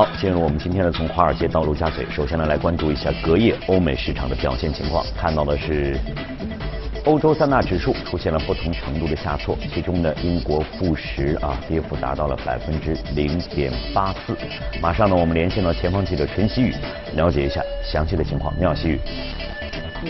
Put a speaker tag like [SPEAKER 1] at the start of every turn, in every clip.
[SPEAKER 1] 好，进入我们今天的从华尔街到陆家嘴。首先呢，来关注一下隔夜欧美市场的表现情况。看到的是欧洲三大指数出现了不同程度的下挫，其中呢，英国富时啊跌幅达到了百分之零点八四。马上呢，我们连线到前方记者陈希宇，了解一下详细的情况。你好，曦宇。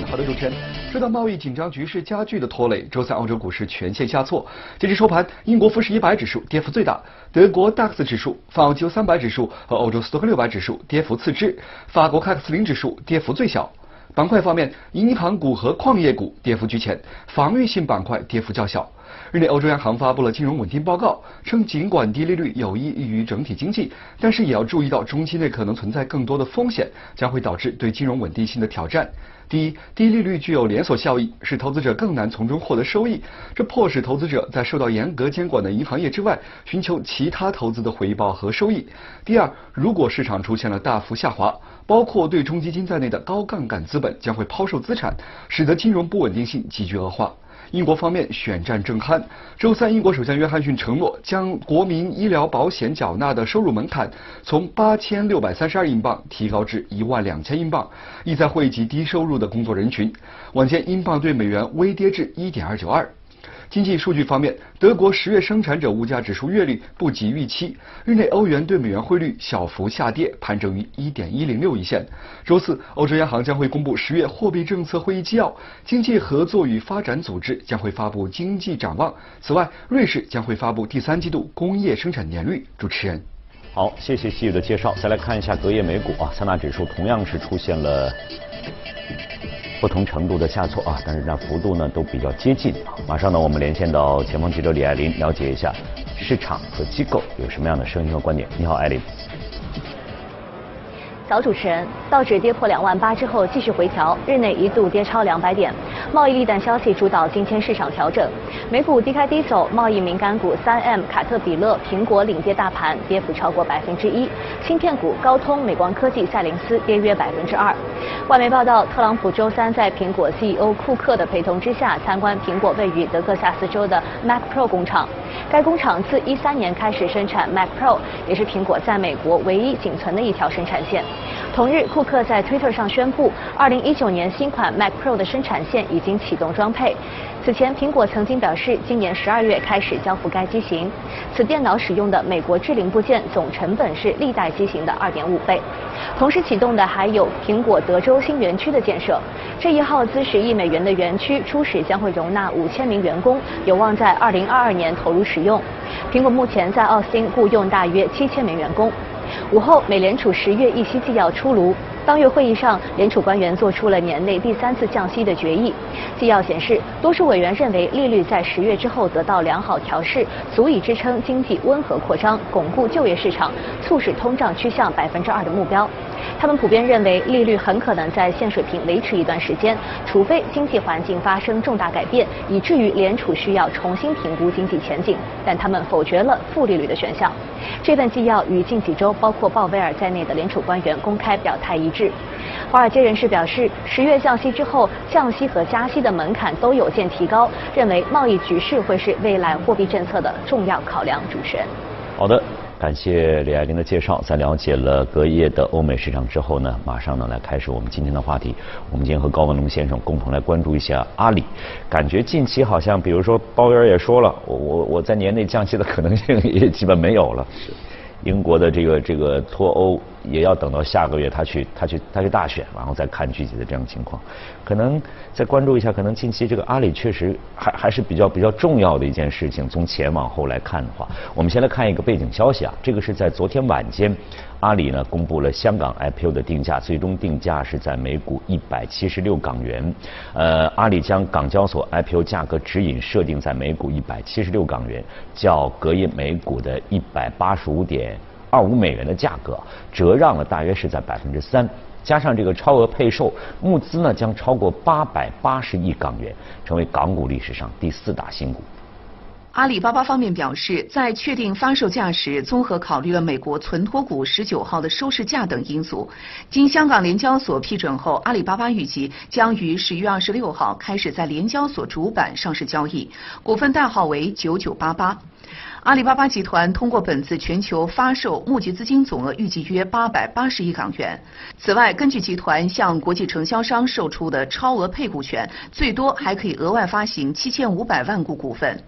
[SPEAKER 2] 好的，主持人。受到贸易紧张局势加剧的拖累，周三欧洲股市全线下挫。截至收盘，英国富时一百指数跌幅最大，德国 DAX 指数、法国三百指数和欧洲斯托克六百指数跌幅次之，法国凯克斯林指数跌幅最小。板块方面，银行股和矿业股跌幅居前，防御性板块跌幅较小。日内，欧洲央行发布了金融稳定报告，称尽管低利率有益于整体经济，但是也要注意到中期内可能存在更多的风险，将会导致对金融稳定性的挑战。第一，低利率具有连锁效应，使投资者更难从中获得收益，这迫使投资者在受到严格监管的银行业之外，寻求其他投资的回报和收益。第二，如果市场出现了大幅下滑，包括对冲基金在内的高杠杆资本将会抛售资产，使得金融不稳定性急剧恶化。英国方面选战正酣。周三，英国首相约翰逊承诺将国民医疗保险缴纳的收入门槛从八千六百三十二英镑提高至一万两千英镑，意在惠及低收入的工作人群。晚间，英镑对美元微跌至一点二九二。经济数据方面，德国十月生产者物价指数月率不及预期，日内欧元对美元汇率小幅下跌，盘整于一点一零六一线。周四，欧洲央行将会公布十月货币政策会议纪要，经济合作与发展组织将会发布经济展望。此外，瑞士将会发布第三季度工业生产年率。主持人，
[SPEAKER 1] 好，谢谢细雨的介绍。再来看一下隔夜美股啊，三大指数同样是出现了。不同程度的下挫啊，但是这幅度呢都比较接近。马上呢，我们连线到前方记者李爱林，了解一下市场和机构有什么样的声音和观点。你好，艾林。
[SPEAKER 3] 早，主持人，道指跌破两万八之后继续回调，日内一度跌超两百点。贸易利淡消息主导今天市场调整，美股低开低走，贸易敏感股三 M、卡特彼勒、苹果领跌大盘，跌幅超过百分之一。芯片股高通、美光科技、赛灵思跌约百分之二。外媒报道，特朗普周三在苹果 CEO 库克的陪同之下参观苹果位于德克萨斯州的 Mac Pro 工厂。该工厂自一三年开始生产 Mac Pro，也是苹果在美国唯一仅存的一条生产线。同日，库克在 Twitter 上宣布，二零一九年新款 Mac Pro 的生产线已经启动装配。此前，苹果曾经表示，今年十二月开始交付该机型。此电脑使用的美国制零部件总成本是历代机型的二点五倍。同时启动的还有苹果德州新园区的建设。这一耗资十亿美元的园区，初始将会容纳五千名员工，有望在二零二二年投入使。用苹果目前在奥斯汀雇佣大约七千名员工。午后，美联储十月议息纪要出炉。当月会议上，联储官员做出了年内第三次降息的决议。纪要显示，多数委员认为利率在十月之后得到良好调试，足以支撑经济温和扩张，巩固就业市场，促使通胀趋向百分之二的目标。他们普遍认为利率很可能在现水平维持一段时间，除非经济环境发生重大改变，以至于联储需要重新评估经济前景。但他们否决了负利率的选项。这份纪要与近几周包括鲍威尔在内的联储官员公开表态一致。华尔街人士表示，十月降息之后，降息和加息的门槛都有见提高，认为贸易局势会是未来货币政策的重要考量。主持人，
[SPEAKER 1] 好的。感谢李爱玲的介绍。在了解了隔夜的欧美市场之后呢，马上呢来开始我们今天的话题。我们今天和高文龙先生共同来关注一下阿里。感觉近期好像，比如说鲍威尔也说了，我我我在年内降息的可能性 也基本没有了。英国的这个这个脱欧。也要等到下个月他去他去他去大选，然后再看具体的这样情况。可能再关注一下，可能近期这个阿里确实还还是比较比较重要的一件事情。从前往后来看的话，我们先来看一个背景消息啊，这个是在昨天晚间，阿里呢公布了香港 IPO 的定价，最终定价是在每股一百七十六港元。呃，阿里将港交所 IPO 价格指引设定在每股一百七十六港元，较隔夜每股的一百八十五点。二五美元的价格折让了大约是在百分之三，加上这个超额配售，募资呢将超过八百八十亿港元，成为港股历史上第四大新股。
[SPEAKER 4] 阿里巴巴方面表示，在确定发售价时，综合考虑了美国存托股十九号的收市价等因素。经香港联交所批准后，阿里巴巴预计将于十月二十六号开始在联交所主板上市交易，股份代号为九九八八。阿里巴巴集团通过本次全球发售募集资金总额预计约八百八十亿港元。此外，根据集团向国际承销商售出的超额配股权，最多还可以额外发行七千五百万股股份。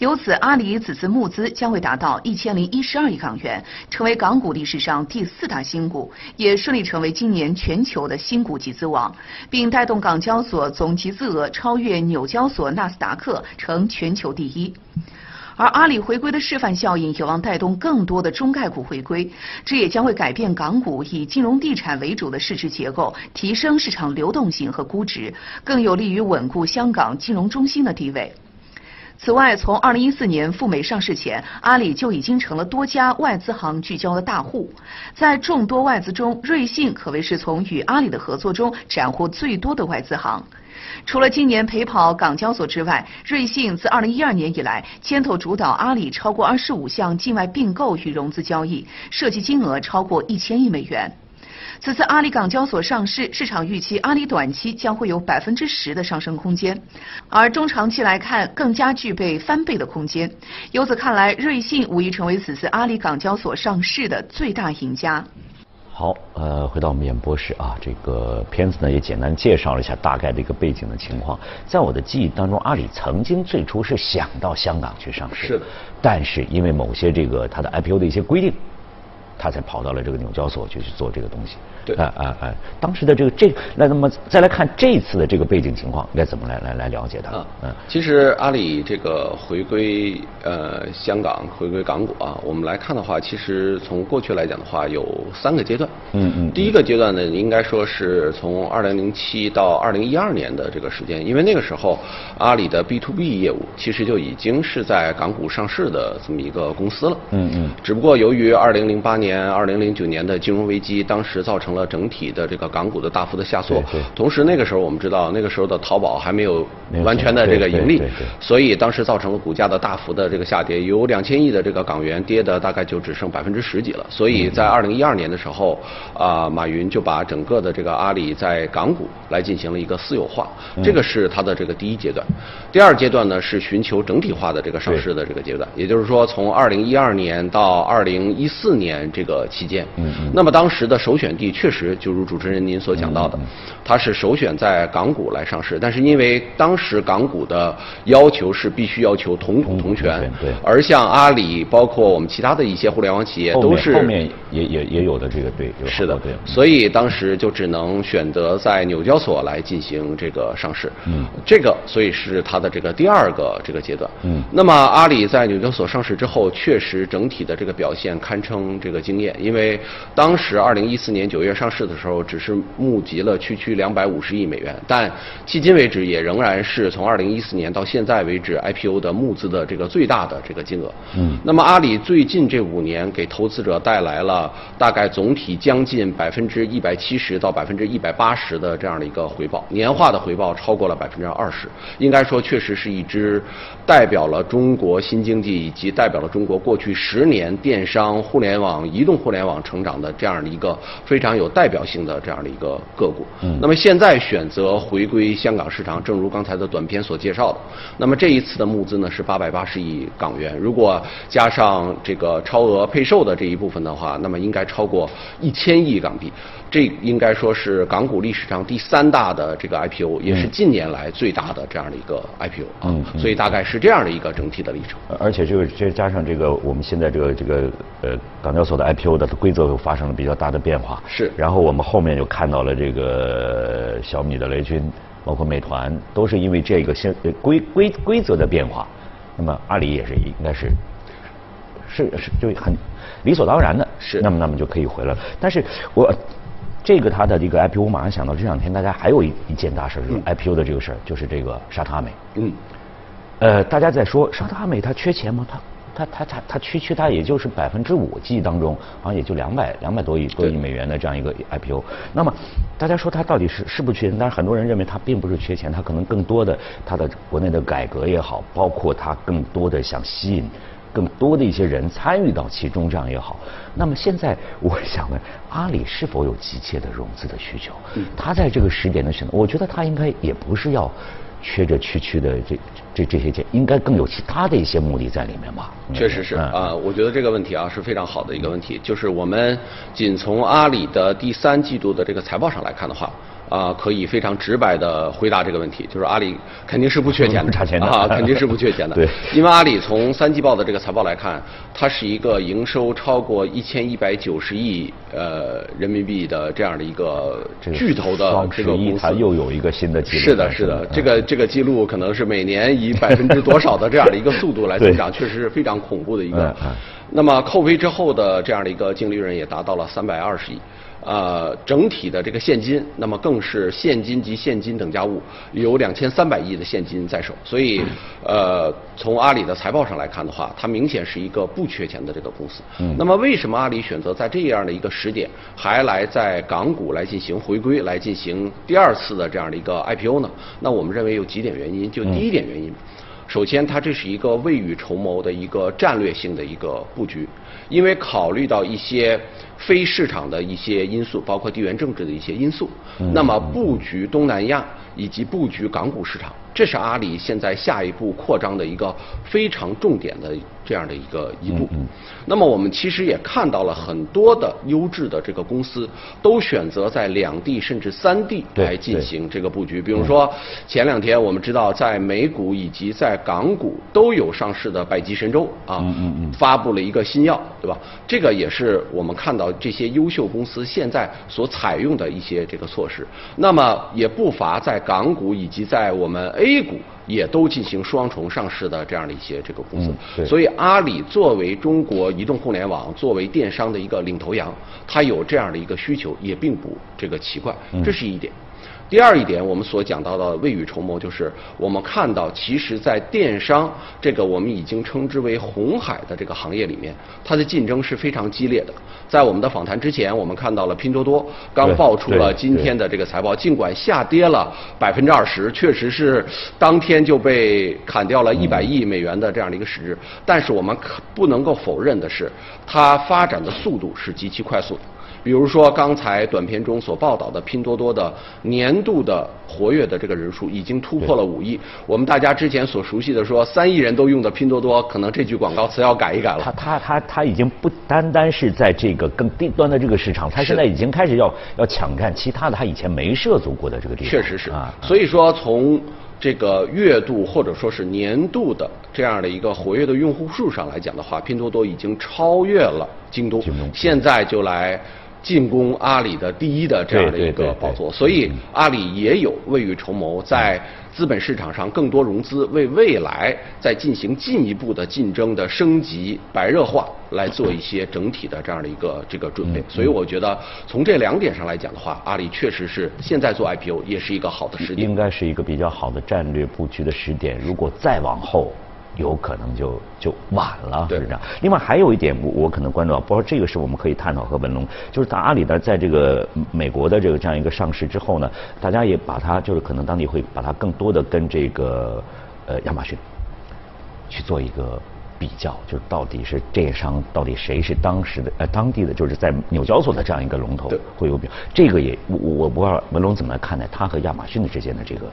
[SPEAKER 4] 由此，阿里此次募资将会达到一千零一十二亿港元，成为港股历史上第四大新股，也顺利成为今年全球的新股集资王，并带动港交所总集资额超越纽交所、纳斯达克，成全球第一。而阿里回归的示范效应有望带动更多的中概股回归，这也将会改变港股以金融地产为主的市值结构，提升市场流动性和估值，更有利于稳固香港金融中心的地位。此外，从2014年赴美上市前，阿里就已经成了多家外资行聚焦的大户。在众多外资中，瑞信可谓是从与阿里的合作中斩获最多的外资行。除了今年陪跑港交所之外，瑞信自2012年以来牵头主导阿里超过25项境外并购与融资交易，涉及金额超过一千亿美元。此次阿里港交所上市，市场预期阿里短期将会有百分之十的上升空间，而中长期来看更加具备翻倍的空间。由此看来，瑞信无疑成为此次阿里港交所上市的最大赢家。
[SPEAKER 1] 好，呃，回到我们演播室啊，这个片子呢也简单介绍了一下大概的一个背景的情况。在我的记忆当中，阿里曾经最初是想到香港去上市，
[SPEAKER 2] 是的，
[SPEAKER 1] 但是因为某些这个它的 IPO 的一些规定。他才跑到了这个纽交所去去做这个东西。
[SPEAKER 2] 对，
[SPEAKER 1] 啊啊啊！当时的这个这，那那么再来看这次的这个背景情况，应该怎么来来来了解它？
[SPEAKER 5] 嗯，其实阿里这个回归呃香港，回归港股啊，我们来看的话，其实从过去来讲的话，有三个阶段。
[SPEAKER 1] 嗯嗯。
[SPEAKER 5] 第一个阶段呢，应该说是从二零零七到二零一二年的这个时间，因为那个时候阿里的 B to B 业务其实就已经是在港股上市的这么一个公司了。
[SPEAKER 1] 嗯嗯。
[SPEAKER 5] 只不过由于二零零八年。年二零零九年的金融危机，当时造成了整体的这个港股的大幅的下挫。同时那个时候我们知道，那个时候的淘宝还没有完全的这个盈利，所以当时造成了股价的大幅的这个下跌，有两千亿的这个港元跌的大概就只剩百分之十几了。所以在二零一二年的时候，啊，马云就把整个的这个阿里在港股来进行了一个私有化，这个是它的这个第一阶段。第二阶段呢是寻求整体化的这个上市的这个阶段，也就是说从二零一二年到二零一四年。这个期间，那么当时的首选地确实就如主持人您所讲到的，它是首选在港股来上市，但是因为当时港股的要求是必须要求同股同权，
[SPEAKER 1] 对，
[SPEAKER 5] 而像阿里，包括我们其他的一些互联网企业都是
[SPEAKER 1] 后面也也也有的这个对，
[SPEAKER 5] 是的，
[SPEAKER 1] 对，
[SPEAKER 5] 所以当时就只能选择在纽交所来进行这个上市，
[SPEAKER 1] 嗯，
[SPEAKER 5] 这个所以是它的这个第二个这个阶段，
[SPEAKER 1] 嗯，
[SPEAKER 5] 那么阿里在纽交所上市之后，确实整体的这个表现堪称这个。惊艳，因为当时二零一四年九月上市的时候，只是募集了区区两百五十亿美元，但迄今为止也仍然是从二零一四年到现在为止 IPO 的募资的这个最大的这个金额。
[SPEAKER 1] 嗯，
[SPEAKER 5] 那么阿里最近这五年给投资者带来了大概总体将近百分之一百七十到百分之一百八十的这样的一个回报，年化的回报超过了百分之二十，应该说确实是一支代表了中国新经济以及代表了中国过去十年电商互联网。移动互联网成长的这样的一个非常有代表性的这样的一个个股。
[SPEAKER 1] 嗯。
[SPEAKER 5] 那么现在选择回归香港市场，正如刚才的短片所介绍的，那么这一次的募资呢是八百八十亿港元。如果加上这个超额配售的这一部分的话，那么应该超过一千亿港币。这应该说是港股历史上第三大的这个 IPO，也是近年来最大的这样的一个 IPO
[SPEAKER 1] 啊。
[SPEAKER 5] 嗯。所以大概是这样的一个整体的历程。
[SPEAKER 1] 而且这个这加上这个我们现在这个这个呃港交所的 IPO 的规则又发生了比较大的变化。
[SPEAKER 5] 是。
[SPEAKER 1] 然后我们后面又看到了这个小米的雷军，包括美团，都是因为这个现规规规则的变化。那么阿里也是应该是是是就很理所当然的。
[SPEAKER 5] 是。
[SPEAKER 1] 那么那么就可以回来了。但是我。这个它的这个 IPO，我马上想到这两天大家还有一一件大事，就是 IPO 的这个事儿，就是这个沙特阿美。
[SPEAKER 5] 嗯。
[SPEAKER 1] 呃，大家在说沙特阿美它缺钱吗？它它它它它区区它也就是百分之五，记忆当中好像也就两百两百多亿多亿美元的这样一个 IPO。那么大家说它到底是是不缺钱？但是很多人认为它并不是缺钱，它可能更多的它的国内的改革也好，包括它更多的想吸引更多的一些人参与到其中这样也好。那么现在我想问，阿里是否有急切的融资的需求？他在这个时点的选择，我觉得他应该也不是要。缺着区区的这这这些钱，应该更有其他的一些目的在里面吧？
[SPEAKER 5] 确实是啊，我觉得这个问题啊是非常好的一个问题。就是我们仅从阿里的第三季度的这个财报上来看的话。啊，可以非常直白的回答这个问题，就是阿里肯定是不缺钱的，
[SPEAKER 1] 差钱的
[SPEAKER 5] 啊，肯定是不缺钱的。
[SPEAKER 1] 对，
[SPEAKER 5] 因为阿里从三季报的这个财报来看，它是一个营收超过一千一百九十亿呃人民币的这样的一个巨头的这个公司。
[SPEAKER 1] 它又有一个新的记录。
[SPEAKER 5] 是的，是的，这个这个记录可能是每年以 百分之多少的这样的一个速度来增长，确实是非常恐怖的一个。那么扣非之后的这样的一个净利润也达到了三百二十亿。呃，整体的这个现金，那么更是现金及现金等价物有两千三百亿的现金在手，所以，呃，从阿里的财报上来看的话，它明显是一个不缺钱的这个公司。嗯。那么，为什么阿里选择在这样的一个时点还来在港股来进行回归，来进行第二次的这样的一个 IPO 呢？那我们认为有几点原因，就第一点原因，首先，它这是一个未雨绸缪的一个战略性的一个布局，因为考虑到一些。非市场的一些因素，包括地缘政治的一些因素，那么布局东南亚以及布局港股市场。这是阿里现在下一步扩张的一个非常重点的这样的一个一步。那么我们其实也看到了很多的优质的这个公司都选择在两地甚至三地来进行这个布局。比如说前两天我们知道在美股以及在港股都有上市的百济神州啊，发布了一个新药，对吧？这个也是我们看到这些优秀公司现在所采用的一些这个措施。那么也不乏在港股以及在我们。A 股也都进行双重上市的这样的一些这个公司，所以阿里作为中国移动互联网、作为电商的一个领头羊，它有这样的一个需求也并不这个奇怪，这是一点。第二一点，我们所讲到的未雨绸缪，就是我们看到，其实，在电商这个我们已经称之为红海的这个行业里面，它的竞争是非常激烈的。在我们的访谈之前，我们看到了拼多多刚爆出了今天的这个财报，尽管下跌了百分之二十，确实是当天就被砍掉了一百亿美元的这样的一个市值，但是我们可不能够否认的是，它发展的速度是极其快速的。比如说，刚才短片中所报道的拼多多的年度的活跃的这个人数已经突破了五亿。我们大家之前所熟悉的说三亿人都用的拼多多，可能这句广告词要改一改了。
[SPEAKER 1] 它它它它已经不单单是在这个更低端的这个市场，它现在已经开始要要抢占其他的它以前没涉足过的这个地方。
[SPEAKER 5] 确实是啊。所以说，从这个月度或者说是年度的这样的一个活跃的用户数上来讲的话，拼多多已经超越了京东。京东现在就来。进攻阿里的第一的这样的一个宝座，所以阿里也有未雨绸缪，在资本市场上更多融资，为未来在进行进一步的竞争的升级白热化来做一些整体的这样的一个这个准备。所以我觉得从这两点上来讲的话，阿里确实是现在做 IPO 也是一个好的时点，
[SPEAKER 1] 应该是一个比较好的战略布局的时点。如果再往后。有可能就就晚了，是这样。另外还有一点，我我可能关注到，包括这个是我们可以探讨和文龙，就是在阿里的在这个美国的这个这样一个上市之后呢，大家也把它就是可能当地会把它更多的跟这个呃亚马逊去做一个比较，就是到底是电商到底谁是当时的呃当地的就是在纽交所的这样一个龙头会有比，这个也我我不知道文龙怎么来看待它和亚马逊的之间的这个。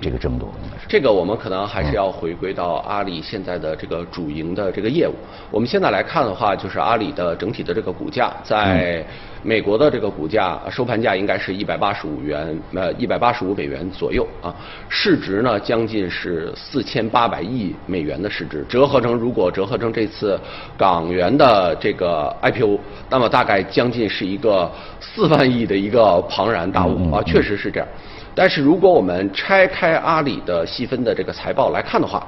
[SPEAKER 1] 这个争夺应该是
[SPEAKER 5] 这个，我们可能还是要回归到阿里现在的这个主营的这个业务。我们现在来看的话，就是阿里的整体的这个股价，在美国的这个股价收盘价应该是一百八十五元，呃，一百八十五美元左右啊。市值呢，将近是四千八百亿美元的市值，折合成如果折合成这次港元的这个 IPO，那么大概将近是一个四万亿的一个庞然大物啊，确实是这样。但是如果我们拆开阿里的细分的这个财报来看的话，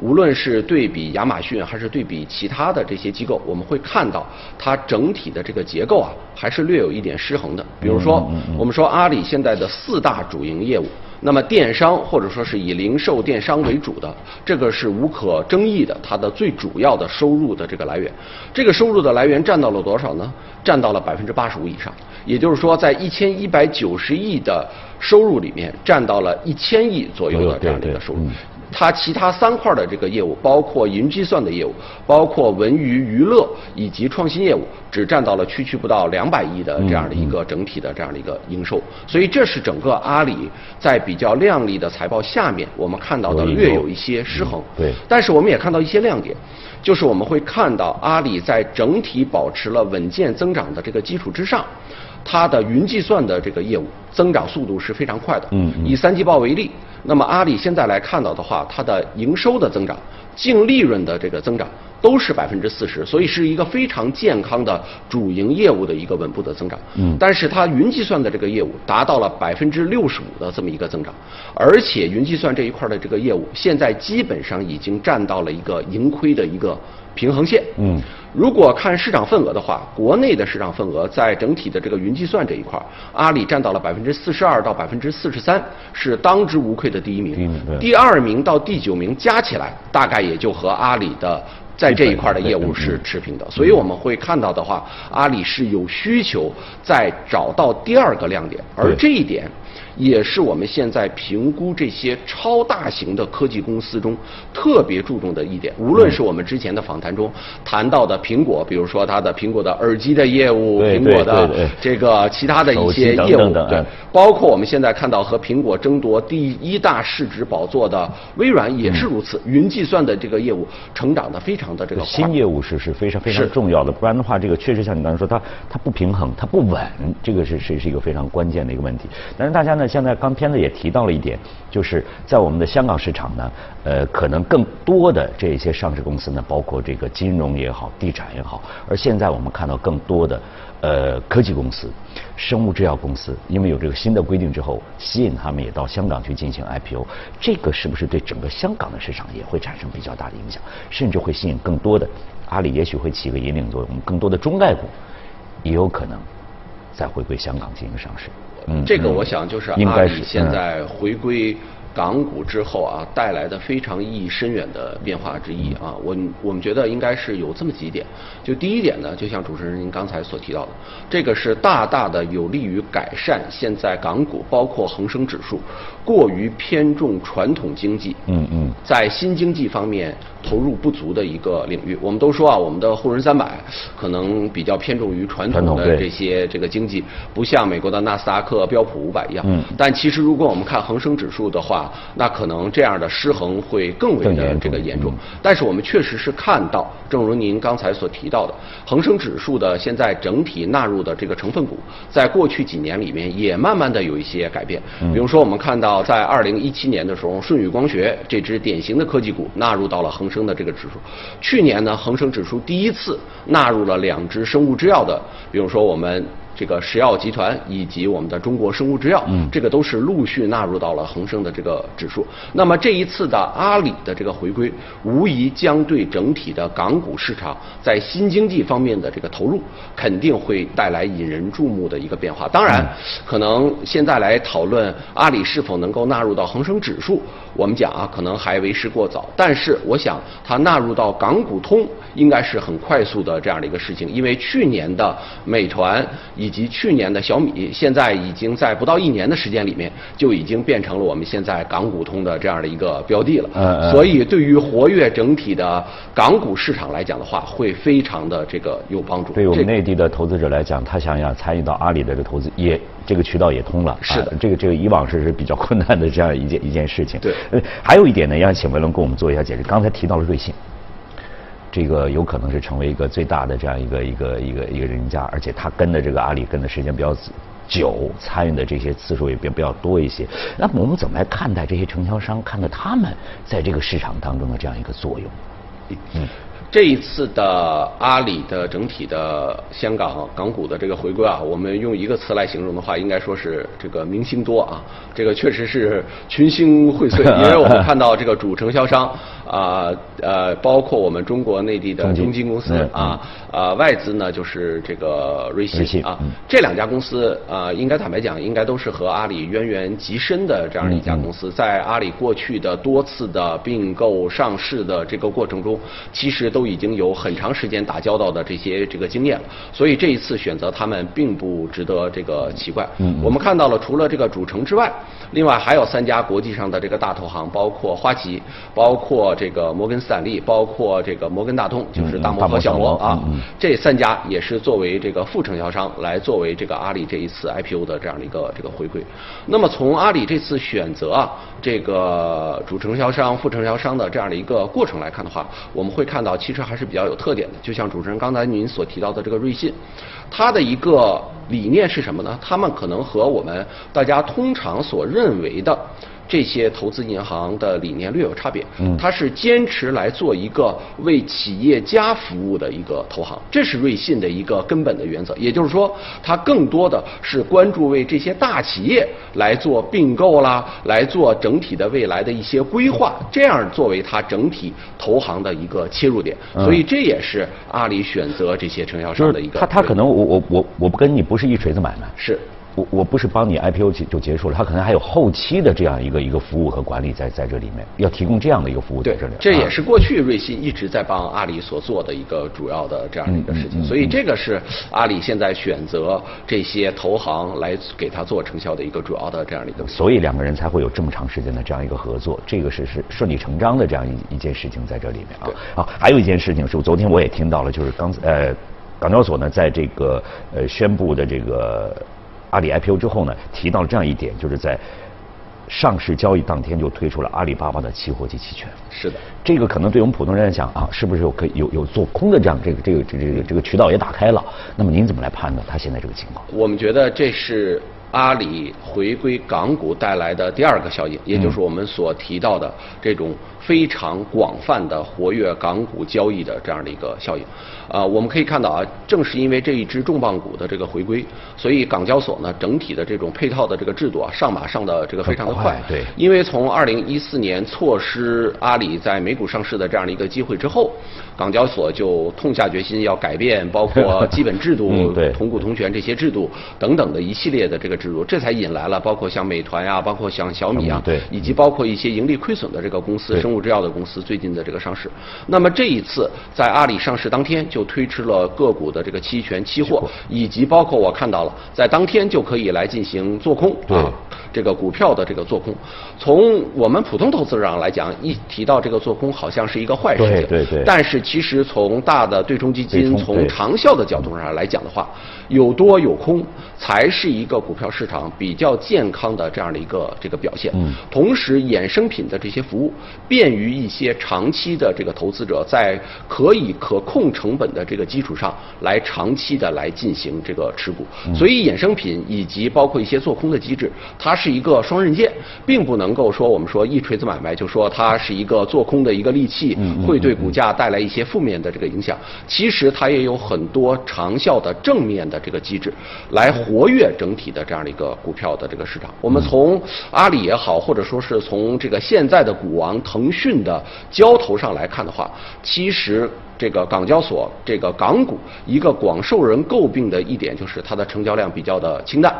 [SPEAKER 5] 无论是对比亚马逊还是对比其他的这些机构，我们会看到它整体的这个结构啊，还是略有一点失衡的。比如说，我们说阿里现在的四大主营业务，那么电商或者说是以零售电商为主的，这个是无可争议的，它的最主要的收入的这个来源。这个收入的来源占到了多少呢？占到了百分之八十五以上。也就是说，在一千一百九十亿的收入里面，占到了一千亿左右的这样的一个收入。它其他三块的这个业务，包括云计算的业务，包括文娱娱乐以及创新业务，只占到了区区不到两百亿的这样的一个整体的这样的一个营收。所以这是整个阿里在比较靓丽的财报下面，我们看到的略有一些失衡。
[SPEAKER 1] 对。
[SPEAKER 5] 但是我们也看到一些亮点，就是我们会看到阿里在整体保持了稳健增长的这个基础之上。它的云计算的这个业务增长速度是非常快的。
[SPEAKER 1] 嗯，
[SPEAKER 5] 以三季报为例，那么阿里现在来看到的话，它的营收的增长、净利润的这个增长都是百分之四十，所以是一个非常健康的主营业务的一个稳步的增长。
[SPEAKER 1] 嗯，
[SPEAKER 5] 但是它云计算的这个业务达到了百分之六十五的这么一个增长，而且云计算这一块的这个业务现在基本上已经占到了一个盈亏的一个平衡线。
[SPEAKER 1] 嗯。
[SPEAKER 5] 如果看市场份额的话，国内的市场份额在整体的这个云计算这一块，阿里占到了百分之四十二到百分之四十三，是当之无愧的第一名。第二名到第九名加起来，大概也就和阿里的在这一块的业务是持平的。所以我们会看到的话，阿里是有需求在找到第二个亮点，而这一点。也是我们现在评估这些超大型的科技公司中特别注重的一点。无论是我们之前的访谈中谈到的苹果，比如说它的苹果的耳机的业务，苹果的这个其他的一些业务，对，包括我们现在看到和苹果争夺第一大市值宝座的微软也是如此。云计算的这个业务成长的非常的这个
[SPEAKER 1] 新业务是是非常非常重要的，不然的话，这个确实像你刚才说，它它不平衡，它不稳，这个是是是一个非常关键的一个问题。但是大家呢？现在刚片子也提到了一点，就是在我们的香港市场呢，呃，可能更多的这些上市公司呢，包括这个金融也好，地产也好，而现在我们看到更多的呃科技公司、生物制药公司，因为有这个新的规定之后，吸引他们也到香港去进行 IPO，这个是不是对整个香港的市场也会产生比较大的影响，甚至会吸引更多的阿里，也许会起个引领作用，更多的中概股也有可能再回归香港进行上市。
[SPEAKER 5] 这个我想就是阿里现在回归港股之后啊，带来的非常意义深远的变化之一啊，我我们觉得应该是有这么几点。就第一点呢，就像主持人您刚才所提到的，这个是大大的有利于改善现在港股包括恒生指数过于偏重传统经济，
[SPEAKER 1] 嗯嗯，
[SPEAKER 5] 在新经济方面。投入不足的一个领域，我们都说啊，我们的沪深三百可能比较偏重于传统的这些这个经济，不像美国的纳斯达克、标普五百一样。
[SPEAKER 1] 嗯。
[SPEAKER 5] 但其实如果我们看恒生指数的话，那可能这样的失衡会更为的这个严重。但是我们确实是看到，正如您刚才所提到的，恒生指数的现在整体纳入的这个成分股，在过去几年里面也慢慢的有一些改变。
[SPEAKER 1] 嗯。
[SPEAKER 5] 比如说我们看到，在二零一七年的时候，舜宇光学这只典型的科技股纳入到了恒。生的这个指数，去年呢，恒生指数第一次纳入了两只生物制药的，比如说我们。这个石药集团以及我们的中国生物制药，
[SPEAKER 1] 嗯，
[SPEAKER 5] 这个都是陆续纳入到了恒生的这个指数。那么这一次的阿里的这个回归，无疑将对整体的港股市场在新经济方面的这个投入，肯定会带来引人注目的一个变化。当然，可能现在来讨论阿里是否能够纳入到恒生指数，我们讲啊，可能还为时过早。但是我想，它纳入到港股通，应该是很快速的这样的一个事情，因为去年的美团以以及去年的小米，现在已经在不到一年的时间里面，就已经变成了我们现在港股通的这样的一个标的了。
[SPEAKER 1] 嗯
[SPEAKER 5] 所以对于活跃整体的港股市场来讲的话，会非常的这个有帮助。
[SPEAKER 1] 对我们内地的投资者来讲，他想要参与到阿里的这个投资，也这个渠道也通了。
[SPEAKER 5] 是的，
[SPEAKER 1] 这个这个以往是是比较困难的这样一件一件事情。
[SPEAKER 5] 对。
[SPEAKER 1] 呃，还有一点呢，要请文龙给我们做一下解释。刚才提到了瑞幸。这个有可能是成为一个最大的这样一个一个一个一个人家，而且他跟的这个阿里跟的时间比较久，参与的这些次数也比比较多一些。那么我们怎么来看待这些承销商，看待他们在这个市场当中的这样一个作用？
[SPEAKER 5] 嗯。这一次的阿里的整体的香港港股的这个回归啊，我们用一个词来形容的话，应该说是这个明星多啊，这个确实是群星荟萃，因为我们看到这个主承销商啊呃，包括我们中国内地的中金公司啊啊，外资呢就是这个瑞信啊，这两家公司啊，应该坦白讲，应该都是和阿里渊源极深的这样的一家公司，在阿里过去的多次的并购上市的这个过程中，其实都已经有很长时间打交道的这些这个经验，所以这一次选择他们并不值得这个奇怪。我们看到了，除了这个主城之外，另外还有三家国际上的这个大投行，包括花旗，包括这个摩根斯坦利，包括这个摩根大通，就是大摩和小摩啊，这三家也是作为这个副承销商来作为这个阿里这一次 IPO 的这样的一个这个回馈。那么从阿里这次选择啊这个主承销商、副承销商的这样的一个过程来看的话，我们会看到其实还是比较有特点的。就像主持人刚才您所提到的这个瑞信，它的一个理念是什么呢？他们可能和我们大家通常所认为的。这些投资银行的理念略有差别，嗯它是坚持来做一个为企业家服务的一个投行，这是瑞信的一个根本的原则。也就是说，它更多的是关注为这些大企业来做并购啦，来做整体的未来的一些规划，这样作为它整体投行的一个切入点。所以这也是阿里选择这些承销商的一个。
[SPEAKER 1] 他他可能我我我我不跟你不是一锤子买卖
[SPEAKER 5] 是。
[SPEAKER 1] 我我不是帮你 IPO 就就结束了，他可能还有后期的这样一个一个服务和管理在在这里面，要提供这样的一个服务在这里。
[SPEAKER 5] 这也是过去瑞信一直在帮阿里所做的一个主要的这样的一个事情，所以这个是阿里现在选择这些投行来给他做承销的一个主要的这样的一个。
[SPEAKER 1] 所以两个人才会有这么长时间的这样一个合作，这个是是顺理成章的这样一一件事情在这里面啊。好，还有一件事情是昨天我也听到了，就是刚呃港交所呢在这个呃宣布的这个。阿里 IPO 之后呢，提到了这样一点，就是在上市交易当天就推出了阿里巴巴的期货及期权。
[SPEAKER 5] 是的，
[SPEAKER 1] 这个可能对我们普通人来讲啊，是不是有可以有有做空的这样这个这个这个这个渠道也打开了？那么您怎么来判断它现在这个情况？
[SPEAKER 5] 我们觉得这是阿里回归港股带来的第二个效应，也就是我们所提到的这种非常广泛的活跃港股交易的这样的一个效应。啊，我们可以看到啊，正是因为这一支重磅股的这个回归，所以港交所呢整体的这种配套的这个制度啊上马上的这个非常的快。
[SPEAKER 1] 对。
[SPEAKER 5] 因为从二零一四年错失阿里在美股上市的这样的一个机会之后，港交所就痛下决心要改变，包括基本制度、同股同权这些制度等等的一系列的这个制度，这才引来了包括像美团呀，包括像小米啊，
[SPEAKER 1] 对，
[SPEAKER 5] 以及包括一些盈利亏损的这个公司，生物制药的公司最近的这个上市。那么这一次在阿里上市当天就。就推出了个股的这个期权、期货，以及包括我看到了，在当天就可以来进行做空啊，这个股票的这个做空。从我们普通投资者上来讲，一提到这个做空，好像是一个坏事情。
[SPEAKER 1] 对对对。
[SPEAKER 5] 但是其实从大的对冲基金从长效的角度上来讲的话，有多有空才是一个股票市场比较健康的这样的一个这个表现。嗯。同时，衍生品的这些服务便于一些长期的这个投资者在可以可控成本。的这个基础上来长期的来进行这个持股，所以衍生品以及包括一些做空的机制，它是一个双刃剑，并不能够说我们说一锤子买卖就说它是一个做空的一个利器，会对股价带来一些负面的这个影响。其实它也有很多长效的正面的这个机制，来活跃整体的这样的一个股票的这个市场。我们从阿里也好，或者说是从这个现在的股王腾讯的交投上来看的话，其实。这个港交所这个港股一个广受人诟病的一点就是它的成交量比较的清淡。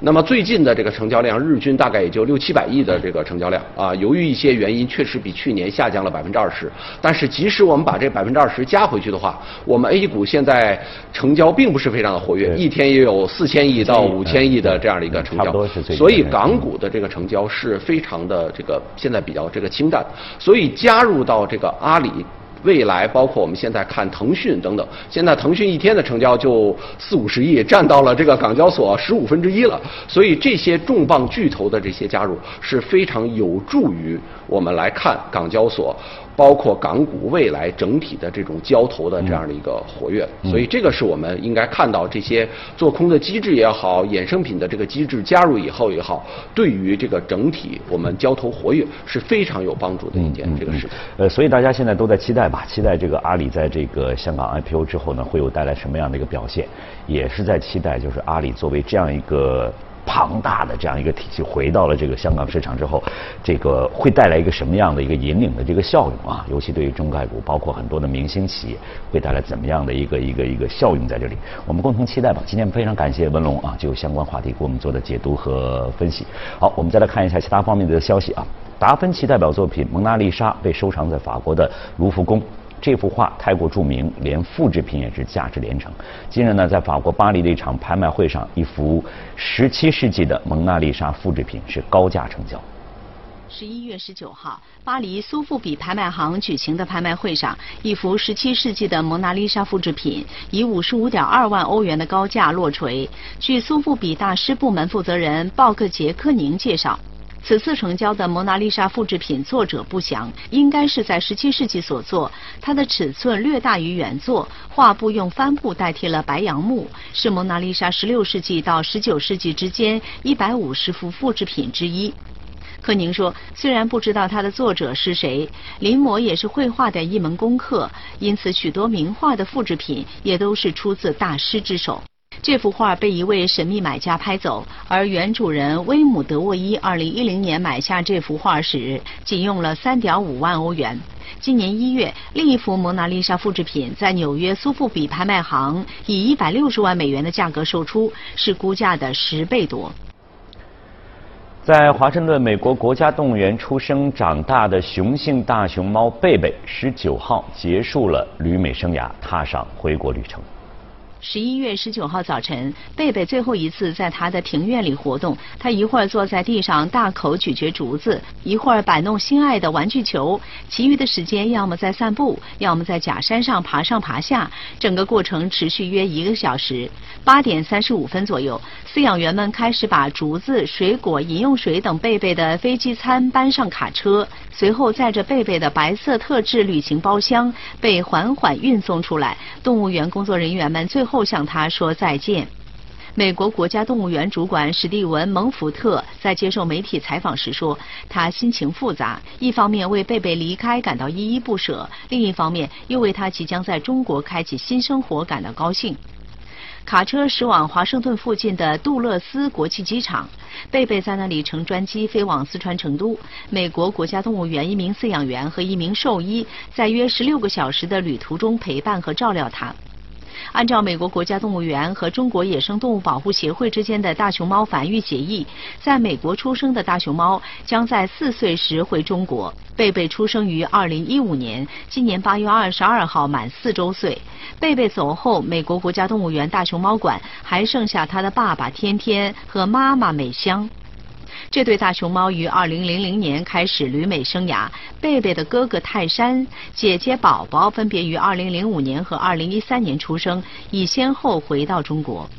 [SPEAKER 5] 那么最近的这个成交量日均大概也就六七百亿的这个成交量啊，由于一些原因确实比去年下降了百分之二十。但是即使我们把这百分之二十加回去的话，我们 A 股现在成交并不是非常的活跃，一天也有四千亿到五千亿的这样的一个成交。所以港股的这个成交是非常的这个现在比较这个清淡。所以加入到这个阿里。未来包括我们现在看腾讯等等，现在腾讯一天的成交就四五十亿，占到了这个港交所十五分之一了。所以这些重磅巨头的这些加入是非常有助于我们来看港交所。包括港股未来整体的这种交投的这样的一个活跃，所以这个是我们应该看到这些做空的机制也好，衍生品的这个机制加入以后也好，对于这个整体我们交投活跃是非常有帮助的一件这个事情。
[SPEAKER 1] 呃，所以大家现在都在期待吧，期待这个阿里在这个香港 IPO 之后呢，会有带来什么样的一个表现，也是在期待就是阿里作为这样一个。庞大的这样一个体系回到了这个香港市场之后，这个会带来一个什么样的一个引领的这个效用啊？尤其对于中概股，包括很多的明星企业，会带来怎么样的一个一个一个效用在这里？我们共同期待吧。今天非常感谢文龙啊，就相关话题给我们做的解读和分析。好，我们再来看一下其他方面的消息啊。达芬奇代表作品《蒙娜丽莎》被收藏在法国的卢浮宫。这幅画太过著名，连复制品也是价值连城。近日呢，在法国巴黎的一场拍卖会上，一幅17世纪的蒙娜丽莎复制品是高价成交。
[SPEAKER 6] 十一月十九号，巴黎苏富比拍卖行举行的拍卖会上，一幅17世纪的蒙娜丽莎复制品以55.2万欧元的高价落锤。据苏富比大师部门负责人鲍克杰科宁介绍。此次成交的蒙娜丽莎复制品作者不详，应该是在17世纪所作。它的尺寸略大于原作，画布用帆布代替了白杨木，是蒙娜丽莎16世纪到19世纪之间150幅复制品之一。柯宁说，虽然不知道它的作者是谁，临摹也是绘画的一门功课，因此许多名画的复制品也都是出自大师之手。这幅画被一位神秘买家拍走，而原主人威姆德沃伊2010年买下这幅画时，仅用了3.5万欧元。今年一月，另一幅蒙娜丽莎复制品在纽约苏富比拍卖行以160万美元的价格售出，是估价的十倍多。
[SPEAKER 1] 在华盛顿美国国家动物园出生长大的雄性大熊猫贝贝，19号结束了旅美生涯，踏上回国旅程。
[SPEAKER 6] 十一月十九号早晨，贝贝最后一次在他的庭院里活动。他一会儿坐在地上大口咀嚼竹子，一会儿摆弄心爱的玩具球，其余的时间要么在散步，要么在假山上爬上爬下。整个过程持续约一个小时。八点三十五分左右，饲养员们开始把竹子、水果、饮用水等贝贝的飞机餐搬上卡车，随后载着贝贝的白色特制旅行包厢被缓缓运送出来。动物园工作人员们最后向他说再见。美国国家动物园主管史蒂文·蒙福特在接受媒体采访时说：“他心情复杂，一方面为贝贝离开感到依依不舍，另一方面又为他即将在中国开启新生活感到高兴。”卡车驶往华盛顿附近的杜勒斯国际机场，贝贝在那里乘专机飞往四川成都。美国国家动物园一名饲养员和一名兽医在约十六个小时的旅途中陪伴和照料他。按照美国国家动物园和中国野生动物保护协会之间的大熊猫繁育协议，在美国出生的大熊猫将在四岁时回中国。贝贝出生于2015年，今年8月22号满四周岁。贝贝走后，美国国家动物园大熊猫馆还剩下他的爸爸天天和妈妈美香。这对大熊猫于2000年开始旅美生涯。贝贝的哥哥泰山、姐姐宝宝分别于2005年和2013年出生，已先后回到中国。